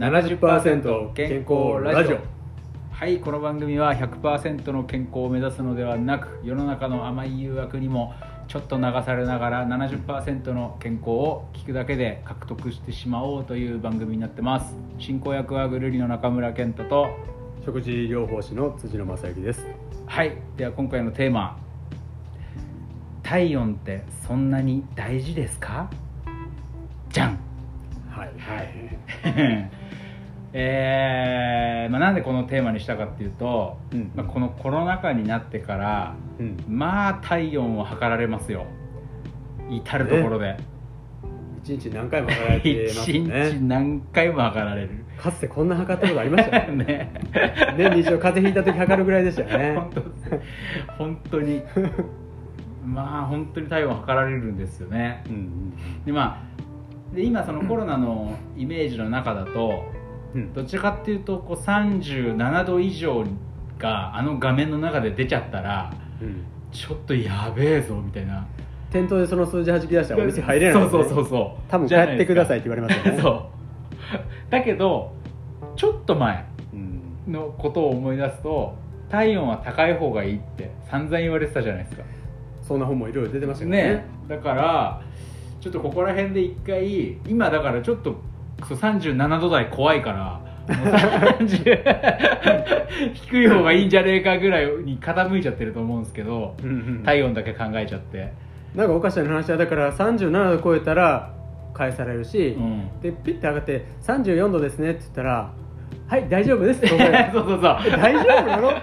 70%健康ラジオ。はいこの番組は100%の健康を目指すのではなく世の中の甘い誘惑にもちょっと流されながら70%の健康を聞くだけで獲得してしまおうという番組になってます。進行役はぐるりの中村健太と食事療法士の辻野正之です。はいでは今回のテーマ体温ってそんなに大事ですか？じゃん。はい。はい えーまあ、なんでこのテーマにしたかっていうと、うんまあ、このコロナ禍になってからうん。まあ体温を測られますよ。至る所で。一日何回も測られてます 一日ね何回も測られる。かつてこんな測ったことありましたよね。ね。年に一度風邪ひいた時測るぐらいでしたよね。本当本当に。まあ本当に体温測られるんですよね。うん。でまあで今そのコロナのイメージの中だとうん。どちらかっていうとこう37度以上があの画面の中で出ちゃったらうん。ちょっとやべえぞみたいな。店頭でその数字弾き出したらお店入れないそうそうそうそう。多分帰ってくださいって言われますよねそう。だけどちょっと前うん。のことを思い出すと体温は高い方がいいって散々言われてたじゃないですか。そんな本もいろいろ出てましたよね。ねだからちょっとここら辺で一回今だからちょっとそう37度台怖いからもう30 低い方がいいんじゃねえかぐらいに傾いちゃってると思うんですけど体温だけ考えちゃって、なんかおかしな話はだから37度超えたら返されるし、うん、でピッて上がって34度ですねって言ったら「はい大丈夫です」って そうそうそう。大丈夫なの？っ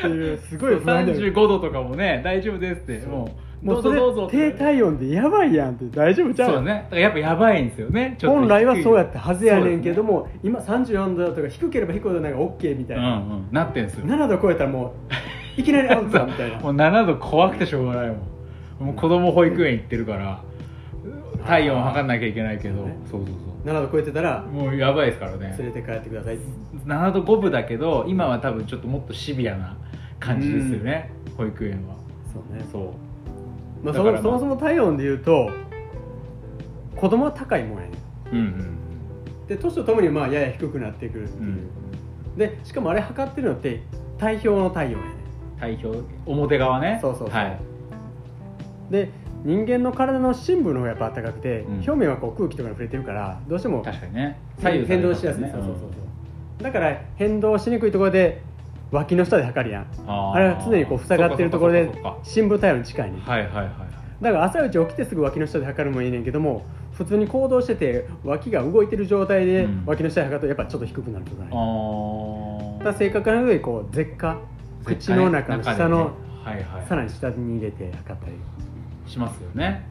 ていうすごい不安で35度とかもね大丈夫ですってもうもうそれ低体温でやばいやんって大丈夫ちゃうそうね。だからやっぱやばいんですよね。本来はそうやったはずやねんけどもも、今34度とか低ければ低いほどなんか OK みたいうんな、うんなってんですよ。7度超えたらもういきなりアウトだみたいなもう7度怖くてしょうがないもん。もう子供保育園行ってるから体温測んなきゃいけないけど。そうね。そうそう7度超えてたらもうやばいですからね。連れて帰ってください。7度5分だけど今は多分ちょっともっとシビアな感じですよね。保育園は。そうね、そうまあ、そもそもそも体温で言うと子供は高いもんやねん。うんうんで年とともにまあやや低くなってくるっていう、でしかもあれ測ってるのって体表の体温やね体表表側ね。そうそうそう。はい。で人間の体の深部の方がやっぱ暖かくて、うん。表面はこう空気とかに触れてるからどうしても確かにね。変動しやすい、ねそうそうそうそう。だから変動しにくいところで脇の下で測るやん。あれは常にこう塞がってるところで深部体温に近いねはいはいはいはい。だから朝一起きてすぐ脇の下で測るのもいいねんけども普通に行動してて脇が動いてる状態でうん。脇の下で測るとやっぱちょっと低くなるとかね、あだから正確なのでこう舌下口の中の下の、はいはいさらに下に入れて測ったり。しますよね。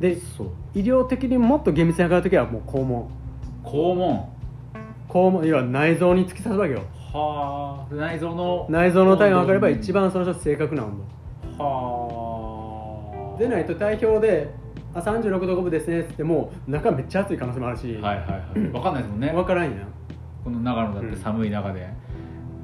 でそう。医療的にもっと厳密に測るときはもう肛門。肛門。肛門要は内臓に突き刺すわけよはあ内臓の。内臓の体温を測れば一番その人正確な温はあ度でないと体表で「あ36度5分ですね」っつっても中めっちゃ暑い可能性もあるし、はいはいはい。分かんないですもんね。分からんやん。この長野だって寒い中で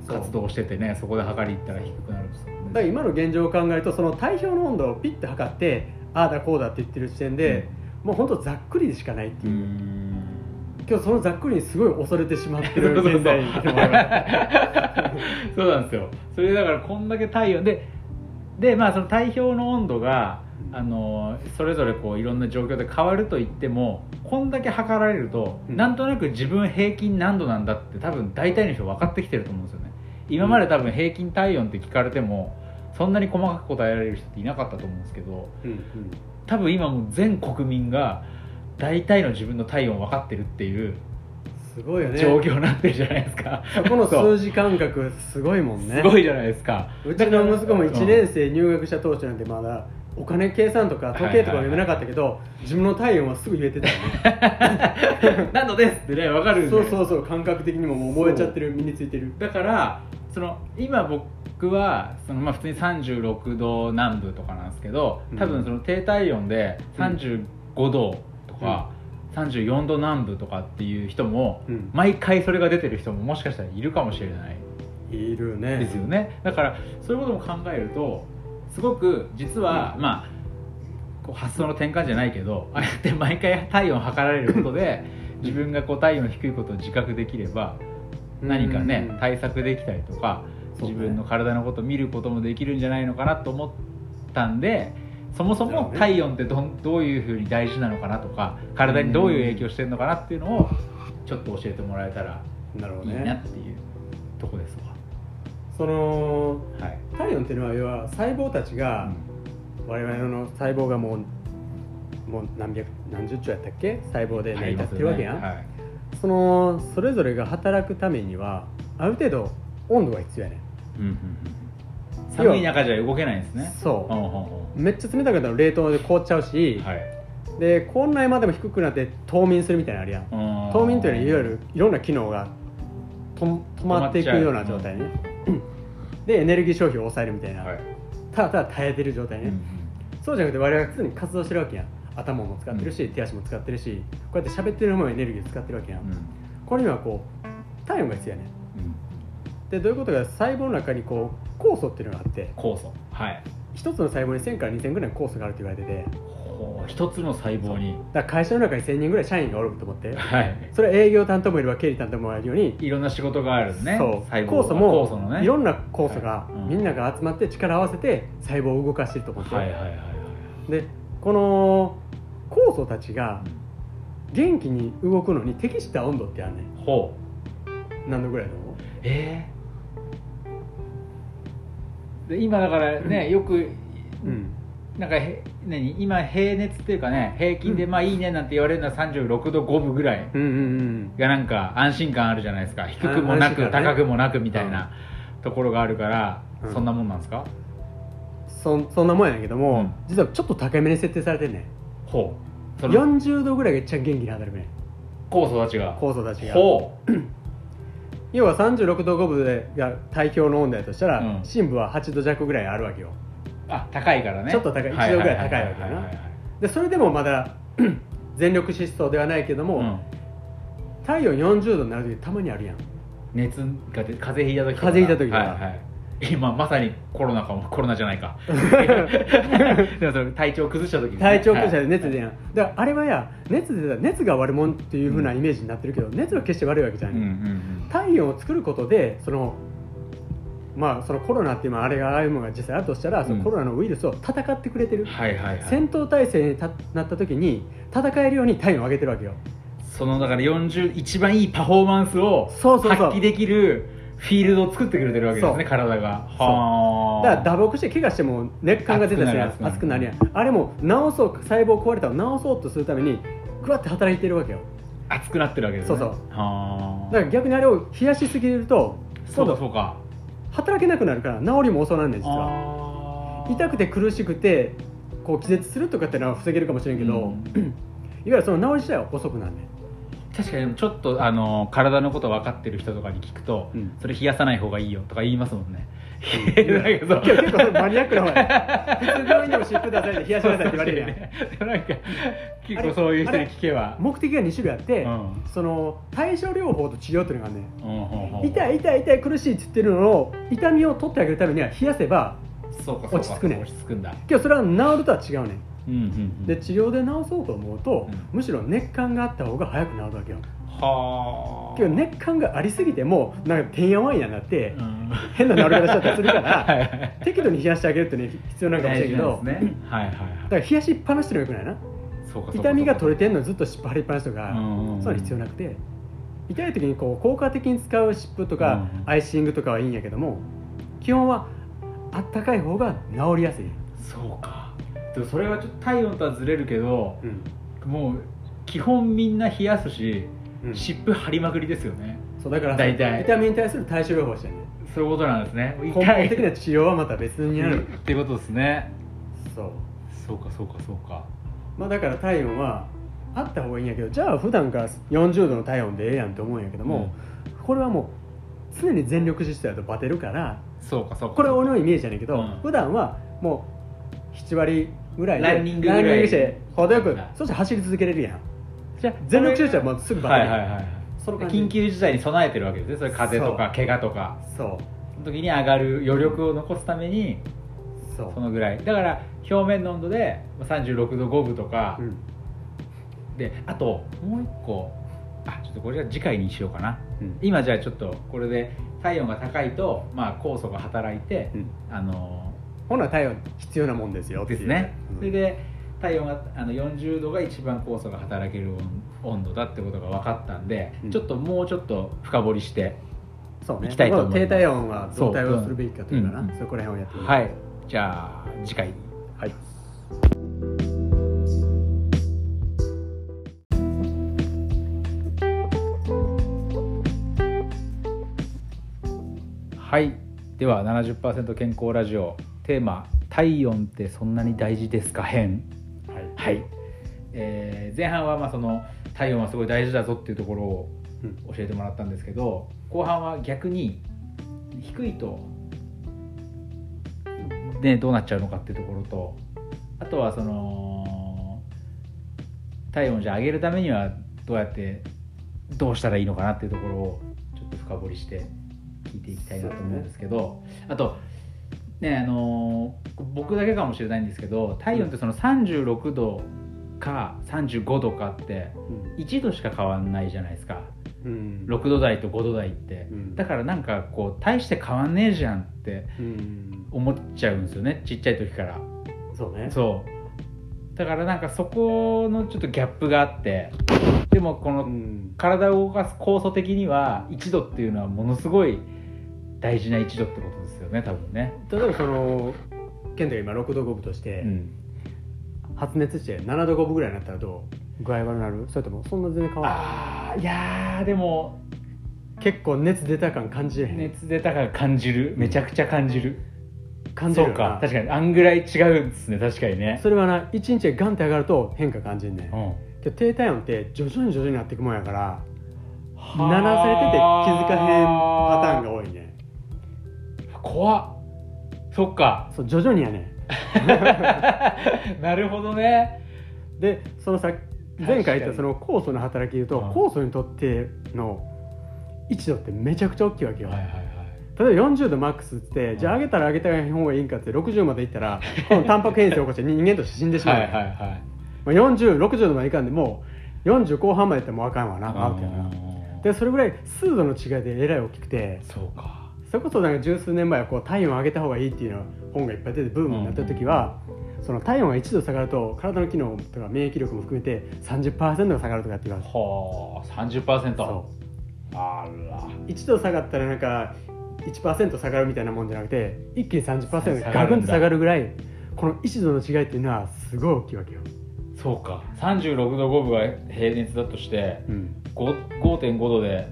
活動しててねそこで測り行ったら低くなるんですよね。だから今の現状を考えるとその体表の温度をピッて測ってああだこうだって言ってる時点で、もう本当ざっくりでしかないっていう、ん今日そのざっくりにすごい恐れてしまってる現在でもあるそうなんですよ。それだからこんだけ体温ででまあその体表の温度があのそれぞれこういろんな状況で変わると言ってもこんだけ測られると、うん。なんとなく自分平均何度なんだって多分大体の人分かってきてると思うんですよね。今まで多分平均体温って聞かれてもそんなに細かく答えられる人っていなかったと思うんですけどうん。うん。多分今もう全国民が大体の自分の体温分かってるっていうすごいよね。状況になってるじゃないですか、そこの数字感覚すごいもんね。すごいじゃないですか。うちの息子もうん1年生入学した当初なんてまだお金計算とか時計とか読めなかったけど、自分の体温はすぐ言えてたよね。何度ですってね分かるそうそうそう感覚的にももう覚えちゃってる身についてる。だからその今僕はその、まあ、普通に36度南部とかなんですけど多分その低体温で35度とか、34度南部とかっていう人も、うん。毎回それが出てる人ももしかしたらいるかもしれない。いるね。ですよね。だからそういうことも考えるとすごく実は、まあこう発想の転換じゃないけどああやって毎回体温測られることで 自分がこう体温低いことを自覚できれば何かねうん。対策できたりとか自分の体のことを見ることもできるんじゃないのかなと思ったんでそもそも体温ってどんどういうふうに大事なのかなとか体にどういう影響してるのかなっていうのをちょっと教えてもらえたらなるほどいいなねっていうとこですそのわはい、体温っていうのは要は細胞たちが、我々の細胞がもうもう何百何十兆やったっけ？細胞で成り立ってるわけやん、はい。そのそれぞれが働くためにはある程度温度が必要やねん。うんうんうん寒い中じゃ動けないんですね。そう。めっちゃ冷たくなったら冷凍で凍っちゃうし、うはい。でこんなまでも低くなって冬眠するみたいなのあるやん。冬眠というのはいわゆるいろんな機能がと止まっていくような状態ね、でエネルギー消費を抑えるみたいな、はい。ただただ耐えてる状態ね、うんそうじゃなくて我々は常に活動してるわけやん。頭も使ってるし、手足も使ってるしこうやって喋ってるのもエネルギー使ってるわけやん、うん。これにはこう体温が必要やねうん。でどういうことか細胞の中にこう酵素っていうのがあって酵素はい。一つの細胞に1000から2000ぐらいの酵素があると言われててほう一つの細胞に。だから会社の中に1000人ぐらい社員がおると思ってはい。それは営業担当もいれば経理担当もあるようにいろんな仕事があるね。そう。細胞酵素も酵素のね。いろんな酵素がはい。うん。みんなが集まって力を合わせて細胞を動かしてると思って、はいはいはいはいでこの酵素たちが元気に動くのに適した温度ってあるねん。ほう。何度ぐらいだと思うえ今だからね、よくうん。なんかへ何今平熱っていうかね平均でうん。まあいいねなんて言われるのは36度5分ぐらいがなんか安心感あるじゃないですか。低くもなく、高くもなくみたいなところがあるから、うん。そんなもんなんですか？そそんなもんやけども、うん。実はちょっと高めに設定されてんねほう。そんの40度ぐらいが一番元気に働くね酵素たちが。酵素たちが。ほう 要は36度5分でが体表の温度やとしたら、うん。深部は8度弱ぐらいあるわけよ。あ高いからね。ちょっと高いは一度ぐらい高いわけだな。でそれでもまだ 全力疾走ではないけども、うん。体温40度になる時たまにあるやん。熱が出風邪ひいた時とか。風邪ひいた時とか。はいはい今まさにコロナかもコロナじゃないか。でもそれ体調崩した時にね。体調崩したはいら熱でやん、だからあれはや熱で出たら熱が悪者っていうふうなイメージになってるけど、熱は決して悪いわけじゃない、うんうんうん。体温を作ることでそのまあそのコロナっていうのはあれがああいうものが実際あるとしたら、そのコロナのウイルスを戦ってくれてる、はいはいはい。戦闘態勢にたなった時に戦えるように体温を上げてるわけよ。そのだから40一番いいパフォーマンスを発揮できるフィールドを作ってくれてるわけですね体が。そう。はだから打撲して怪我しても熱感が出たりする。熱くなる熱くなる。やん。あれも治そう細胞壊れたのを治そうとするためにグワッて働いてるわけよ。熱くなってるわけですね。そうそう。はだから逆にあれを冷やしすぎるとそうか今度そうか。働けなくなるから治りも遅なんねん実は。痛くて苦しくてこう気絶するとかってのは防げるかもしれんけど、うん。いわゆるその治り自体は遅くなんねん確かにちょっとあの体のこと分かってる人とかに聞くと、うん。それ冷やさない方がいいよとか言いますもんね、うん。なんかそう。結構マニアックな方や。普通病院でも湿布出されて冷やしなさいって言われるやん。でもなんか結構そういう人に聞けば。目的が2種類あって、うん。その対症療法と治療っていうのがあんね痛い痛い痛い苦しいって言ってるのを痛みを取ってあげるためには冷やせば落ち着くねん。落ち着くんだ。けどそれは治るとは違うねんうんうんうん。で治療で治そうと思うと、うん。むしろ熱感があった方が早く治るわけよ。はあ。けど熱感がありすぎてもなんかてんやわんやになって、うん。変な治り方しちゃったりするから はいはい適度に冷やしてあげるってね必要なんかもしれんけど大事なんですね。はいはいだから冷やしっぱなしのはよくないな。痛みが取れてんのにずっと湿布貼りっぱなしとか、うんうんうん。そういうの必要なくて。痛い時にこう効果的に使う湿布とか、うん。アイシングとかはいいんやけども基本はあったかい方が治りやすい、そうかでもそれはちょっと体温とはずれるけどうん。もう基本みんな冷やすしうん。湿布貼りまくりですよね。そうだから大体。痛みに対する対処療法してるねそういうことなんですね。根本的な治療はまた別にある、っていうことですね。そう。そうかそうかそうか。まあだから体温はあった方がいいんやけどじゃあ普段から40度の体温でええやんって思うんやけども、これはもう常に全力疾走やとバテるからそうかそうか。これは俺のイメージやねんけど、うん。普段はもう7割ぐらいでランニングぐらい。して程よくはいそして走り続けれるやん。じゃあ全力疾走はもうすぐバテる、はいはいはいその緊急事態に備えてるわけですね。それ風邪とか怪我とか。そう。その時に上がる余力を残すためにそのぐらい。だから表面の温度で36度5分とか、うん。であともう一個。あちょっとこれは次回にしようかな。うん。今じゃあちょっとこれで体温が高いと、まあ、酵素が働いて、うん。あの本来体温必要なもんですよ。ですね、うん。それで体温があの40度が一番酵素が働ける温温度だってことが分かったんで、うん。ちょっともうちょっと深掘りしてそうね。行きたいと思います。低体温はどう対応するべきかというかな。そこら辺をやってみるはい。じゃあ次回。はい。はい。では70%健康ラジオテーマ「体温ってそんなに大事ですか？編」はい。はい、えー前半はまあその体温はすごい大事だぞっていうところをうん。教えてもらったんですけど後半は逆に低いと、ね、どうなっちゃうのかっていうところとあとはその体温をじゃあ上げるためにはどうやってどうしたらいいのかなっていうところをちょっと深掘りして聞いていきたいなと思うんですけど、あとねあの僕だけかもしれないんですけど体温ってその36度か35度かって1度しか変わんないじゃないですか。うん。6度台と5度台って、うん。だからなんかこう大して変わんねえじゃんってうん。思っちゃうんですよねちっちゃい時から。そうね。そう。だからなんかそこのちょっとギャップがあってでもこのうん。体を動かす酵素的には1度っていうのはものすごい大事な1度ってことですよね多分ね、例えばそのケントが今6度5分として、うん、発熱して7度5分ぐらいになったらどう？具合悪くなる？それともそんな全然変わらあーいやーでも結構熱出た感感じれへん、熱出たから感じる。めちゃくちゃ感じる、感じるよな。そうか。確かにあんぐらい違うんですね。確かにね。それはな1日でガンって上がると変化感じんねん。うん。けど低体温って徐々に徐々になっていくもんやから鳴らされてて気づかへん怖っ。そっか。そう徐々にやね。なるほどね。んでそのさ前回言ったその酵素の働き言うとうん。酵素にとっての1度ってめちゃくちゃ大きいわけよ、はいはいはい。例えば40度マックスって、じゃあ上げたら上げた方がいいんかって60までいったら このタンパク変性を起こして人間として死んでしまう、はいはいはい。まあ、4060度までいかんでもう40後半までいったらもうあかんわなアウトやなでそれぐらい数度の違いでえらい大きくて。そうかそれこそなんか十数年前はこう体温を上げた方がいいっていうの本がいっぱい出てブームになった時は、その体温が1度下がると体の機能とか免疫力も含めて30%が下がるとかって言われてはあ30%そあら。う1度下がったらなんか1%下がるみたいなもんじゃなくて一気に30%がガクンと下がるぐらいこの1度の違いっていうのはすごい大きいわけよ、そうか。36度5分が平熱だとしてうん、5 5.5度で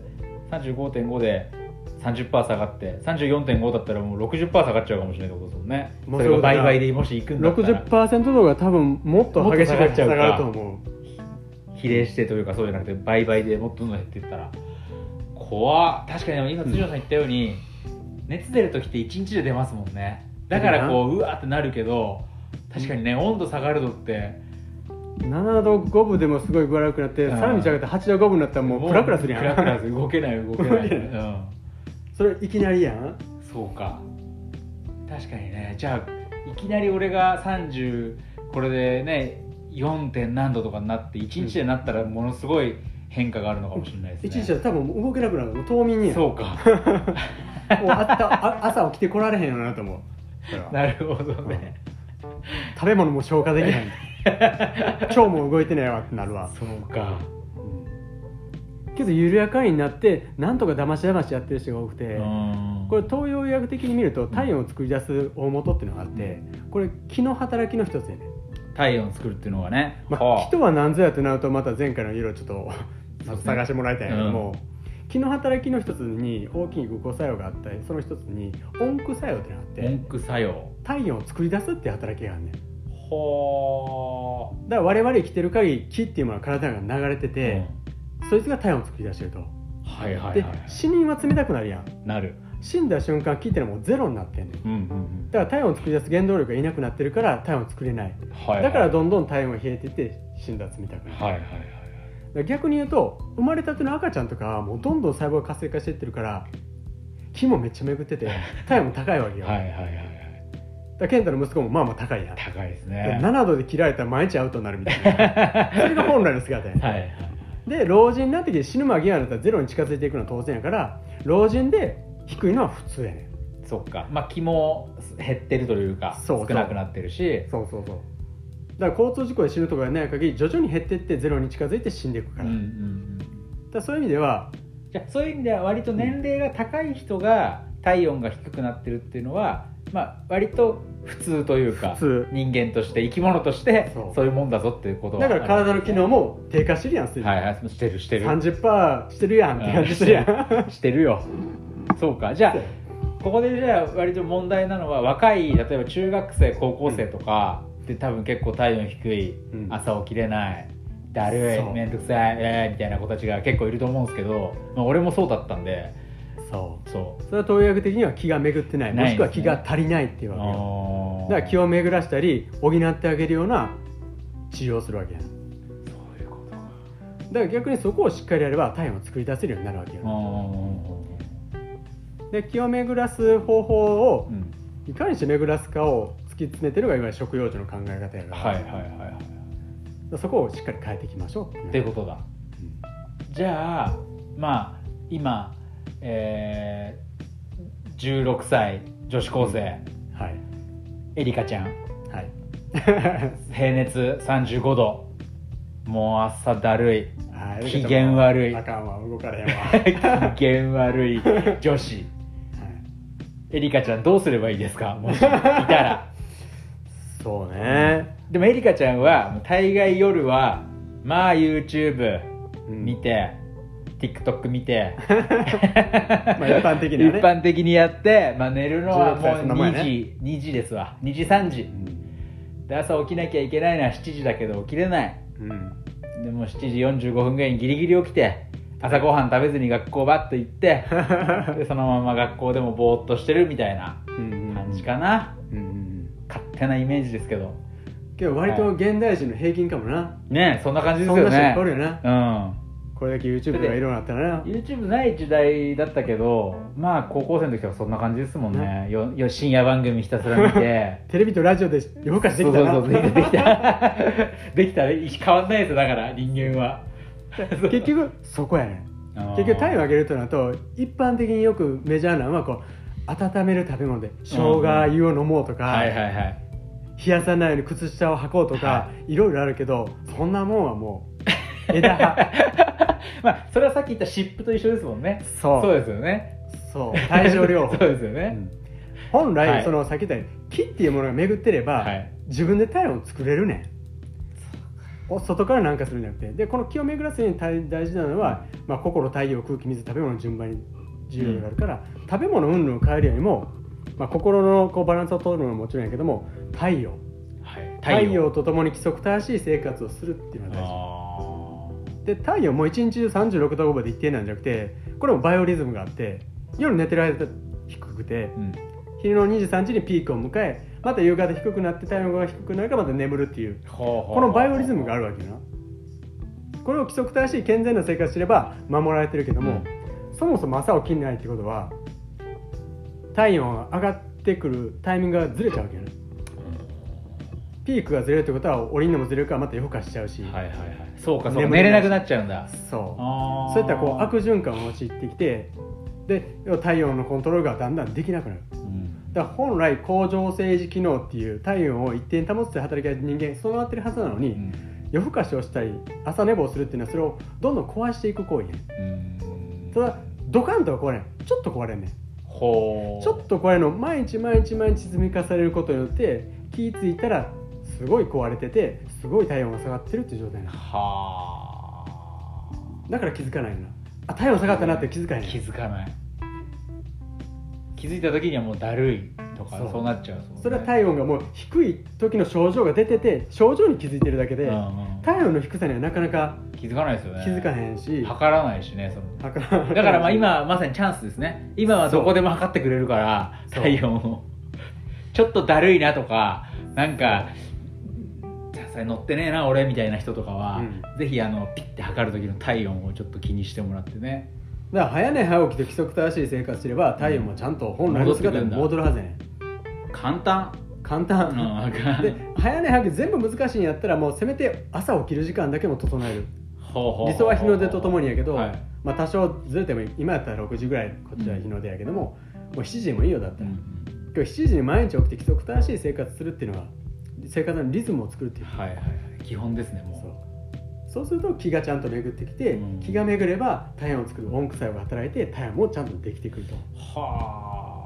35.5で30%下がって34.5だったらもう60%下がっちゃうかもしれないってことですもんね。もうそれが倍々でもし行くんだったら。60%度が多分もっと激しくもっと下がっちゃうか下がると思う比例してというかそうじゃなくて倍々でもっとどんどん減っていったら。怖っ確かに今辻野さん言ったように、熱出る時って1日で出ますもんね。だからこううわーってなるけど確かにね温度下がるのって。7度5分でもすごい具合悪くなってうん。さらに上げて8度5分になったらもうクラクラするやん。クラクラする。動けない。動けない、うん、それいきなりやん？そうか。確かにね。じゃあいきなり俺が30これでね 4. 点何度とかになって1日でなったらものすごい変化があるのかもしれないですね。一日じゃ多分動けなくなるもう冬眠にやん。もうそうかあったあ朝起きてこられへんよなと思う。なるほどね、食べ物も消化できない。腸も動いてないわってなるわ。そうかけど緩やかになってなんとかだましだましやってる人が多くてうんこれ東洋医学的に見ると体温を作り出す大元っていうのがあってこれ気の働きの一つやね。体温作るっていうのがね、まはあ、気とは何ぞやってなるとまた前回の色をちょっと 探してもらいたいんやけども、気の働きの一つに大きいグコ作用があったりその一つに温駆作用ってのがあって温駆作用。体温を作り出すっていう働きがあるねん。はだから我々生きてる限り気っていうものは体が流れてて、そいつが体温を作り出してると、はいはいはい。で死人は冷たくなるやん。なる。死んだ瞬間気ってのはもうゼロになってんねん。うんうんうん。だから体温を作り出す原動力がいなくなってるから体温を作れない、はいはい。だからどんどん体温が冷えていって死んだら冷たくなる、はいはいはい逆に言うと生まれたての赤ちゃんとかはもうどんどん細胞が活性化していってるから気もめっちゃ巡ってて 体温も高いわけよ、はいはいはいはい。だ健太の息子もまあまあ高いやん、高いですでね7度で切られたら毎日アウトになるみたいな。それが本来の姿やね、はいはいで老人になってきて死ぬ間際になったらゼロに近づいていくのは当然やから老人で低いのは普通やねん。そっか。まあ気も減ってるというか少なくなってるし。そうそうそう。だから交通事故で死ぬとかがない限り徐々に減っていってゼロに近づいて死んでいくから,、うんうんうん。だそういう意味ではじゃあそういう意味では割と年齢が高い人が体温が低くなってるっていうのは、まあ、割と普通というか人間として生き物としてそう。いうもんだぞっていうことは。だから体の機能も低下してるやんすはいはいしてるしてる。30%してるやんって感じするやん。してるよ。そうか。じゃあここでじゃあ割と問題なのは若い例えば中学生高校生とかで多分結構体温低い、うん。朝起きれないだるい面倒くさい、えーみたいな子たちが結構いると思うんですけど、まあ、俺もそうだったんでそう。そそれは東医学的には気が巡ってない。ないもしくは気が足りないっていううわけよ。だから気を巡らしたり補ってあげるような治療をするわけやん。だそういうことか。から逆にそこをしっかりやれば体温を作り出せるようになるわけよ。うで気を巡らす方法をん。いかにして巡らすかを突き詰めてるのがいわゆる食用児の考え方やから、はいはいはいはい。そこをしっかり変えていきましょうっていうことだ。じゃあまあ今えー、16歳女子高生、はい。エリカちゃん。はい。平熱35度。もう朝だるい。はい。機嫌悪い。あかんわ動かれへんわ、はい、機嫌悪い女子。エリカちゃんどうすればいいですか？もしいたら。そうね、でもエリカちゃんは大概夜はまあ YouTube うん。見て、TikTok 見て。まあ一般的にはね。一般的にやって、まあ、寝るのはもう16歳そんなもんや2ね。時、2時ですわ。2時3時。で朝起きなきゃいけないのは7時だけど起きれない。うん。うんでも7時45分ぐらいにギリギリ起きて朝ごはん食べずに学校バッと行って でそのまま学校でもぼーっとしてるみたいなうん感じかな、うんうんうん。勝手なイメージですけど。けど割と現代人の平均かもな、ねそんな感じですそんな人いっよねぱいおるよな。うんこれだけ YouTube とかいろいろあったらな YouTube ない時代だったけどまあ高校生の時はそんな感じですもんね。よよ深夜番組ひたすら見て。テレビとラジオで夜更かしできたな。そうそうそう できた。できた。できた。ね変わんないですよだから人間は結局そこやねん結局体温上げるとなると一般的によくメジャーなのはこう温める食べ物で生姜湯を飲もうとか、はいはいはい冷やさないように靴下を履こうとか、、はいろいろあるけどそんなもんはもう枝葉まあそれはさっき言った湿布と一緒ですもんね。そう。そうですよね。そう。帯状療法。そうですよね、うん。本来、はい。そのさっき言ったように木っていうものが巡ってれば、はい。自分で体温を作れるねん。お外から何かするんじゃなくて。でこの気を巡らすに大大事なのは、まあ、心太陽空気水食べ物の順番に重要があるから、食べ物云々を変えるよりも、まあ、心のこうバランスを取るのはもちろんやけども太陽。はい。太陽。とともに規則正しい生活をするっていうのが大事。あで太陽も一日中36度5分で一定なんじゃなくてこれもバイオリズムがあって夜寝てる間低くてーうん。昼の2時3時にピークを迎えまた夕方低くなって体温が低くなるからまた眠るっていうここのバイオリズムがあるわけよな。これを規則正しい健全な生活すれば守られてるけども、そもそも朝起きないってことは体温が上がってくるタイミングがずれちゃうわけよねピークがずれるってことは降りるのもずれるからまた夜更かしちゃうし、はいはいはいそうかそうか。寝れない。くなっちゃうんだ。そう。そういったこう悪循環を陥ってきてで体温のコントロールがだんだんできなくなる。うん。だから本来恒常政治機能っていう体温を一定に保つという働きが人間備わってるはずなのに、うん。夜更かしをしたり朝寝坊するっていうのはそれをどんどん壊していく行為。やねうん。ただドカンとは壊れん。ちょっと壊れんねん。ちょっと壊れるのを毎日毎日毎日積み重ねることによって気ぃ付いたらすごい壊れててすごい体温が下がってるっていう状態なの。はだから気づかないの。なあ体温下がったなって気づかあへん気づかない。気づいた時にはもうだるいとかそう。なっちゃうそれは体温がもう低い時の症状が出てて症状に気づいてるだけで、うんうん。体温の低さにはなかなか気づかないですよね。気づかへんし、測らないしねその。だからまあ今まさにチャンスですね。今はどこでも測ってくれるから体温を。ちょっとだるいなとかなんかさす乗ってねえな俺みたいな人とかは、うん。ぜひあのピッて測る時の体温をちょっと気にしてもらってね。だから早寝早起きと規則正しい生活すれば体温もちゃんと本来の姿に戻るはずやねん簡単。簡単、うんで早寝早起き全部難しいんやったらもうせめて朝起きる時間だけも整える。理想は日の出とともにやけど、はい。まあ、多少ずれても今やったら6時ぐらいこっちは日の出やけども、もう7時でもいいよだったら、うん今日7時に毎日起きて規則正しい生活するっていうのは生活のリズムを作るっていう。はいはいはい。基本ですねもそう。そうすると気がちゃんと巡ってきて、うん。気が巡れば体温を作る温作用が働いて体温もちゃんとできてくると。うは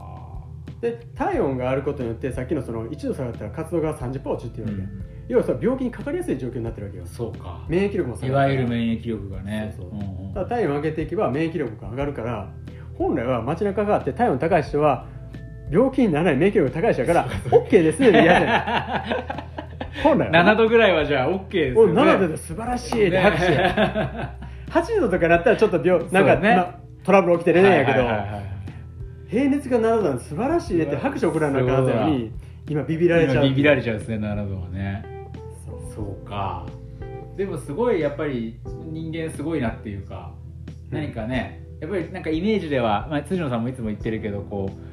で体温があることによってさっきのその1度下がったら活動が30%落ちるっていうあ、わけ、要はそれ病気にかかりやすい状況になってるわけよ。そうか。免疫力も下いがるわゆる免疫力がね。そうそう。うんうん。ただ体温を上げていけば免疫力が上がるから本来は街中があって体温高い人は病気にならない免疫力が高い人だから OK ですね嫌じゃない本来はね。7度ぐらいはじゃあ OK ですおよね。7度で素晴らしいって拍手や。8度とかになったらちょっと病なんか、ね。まトラブル起きてれねんやけど、はいはいはいはい。平熱が7度なんて素晴らしいねって拍手送らなあかんのに今ビビられちゃう。今ビビられちゃうんですね7度はね。そう。そうか。でもすごいやっぱり人間すごいなっていうかうん何かねやっぱりなんかイメージでは、まあ、辻野さんもいつも言ってるけどこう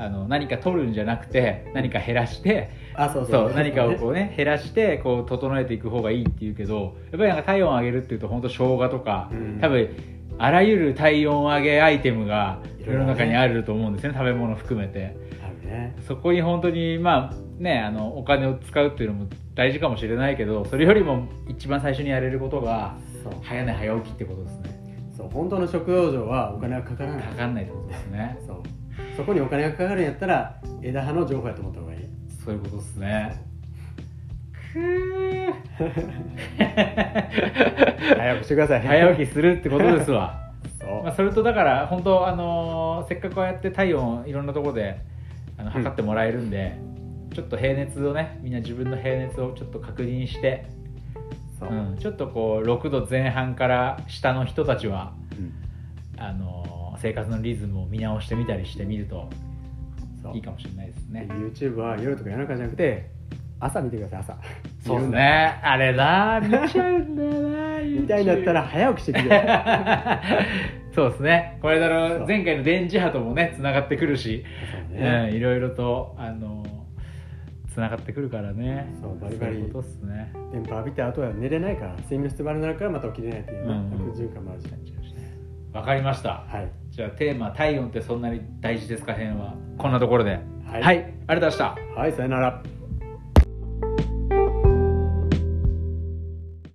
あの何か取るんじゃなくて何か減らしてあそうそう。何かをこうね減らしてこう整えていく方がいいっていうけどやっぱりなんか体温を上げるっていうと本当生姜とか、うん。多分あらゆる体温上げアイテムが世の中にあると思うんですね食べ物含めて。そこに本当にまあねあのお金を使うっていうのも大事かもしれないけどそれよりも一番最初にやれることが早寝早起きってことですね。そう本当の食用上はお金はかからない。かかんないってことですね。そうそこにお金がかかるんやったら枝葉の情報やと思った方がいい。そういうことですね。くー。早くしてください。早起きするってことですわ。そう、まあ、それとだから本当あのーせっかくこうやって体温いろんなところであの測ってもらえるんで、ちょっと平熱をねみんな自分の平熱をちょっと確認して、そう。うん、ちょっとこう6度前半から下の人たちはうん。あのー生活のリズムを見直してみたりしてみるといいかもしれないですね。YouTube は夜とか夜中じゃなくて朝見てください朝。そうですね。あれな見ちゃうんだよなみたいになったら早起きしてくれ そうですね。これだろ前回の電磁波ともねつながってくるし、そうね。うん、いろいろとあのつながってくるからね。そうバリバリ。そういうことっすね。電波浴びてあとは寝れないから睡眠の質悪くなるからまた起きれないっていうね、うんうん。悪循環もあるしわかりました。はい。じゃあテーマ「体温ってそんなに大事ですか?」編は。こんなところで。はい。はい、ありがとうございました。はいさよなら